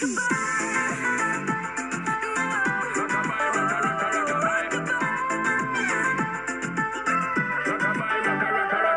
Goodbye.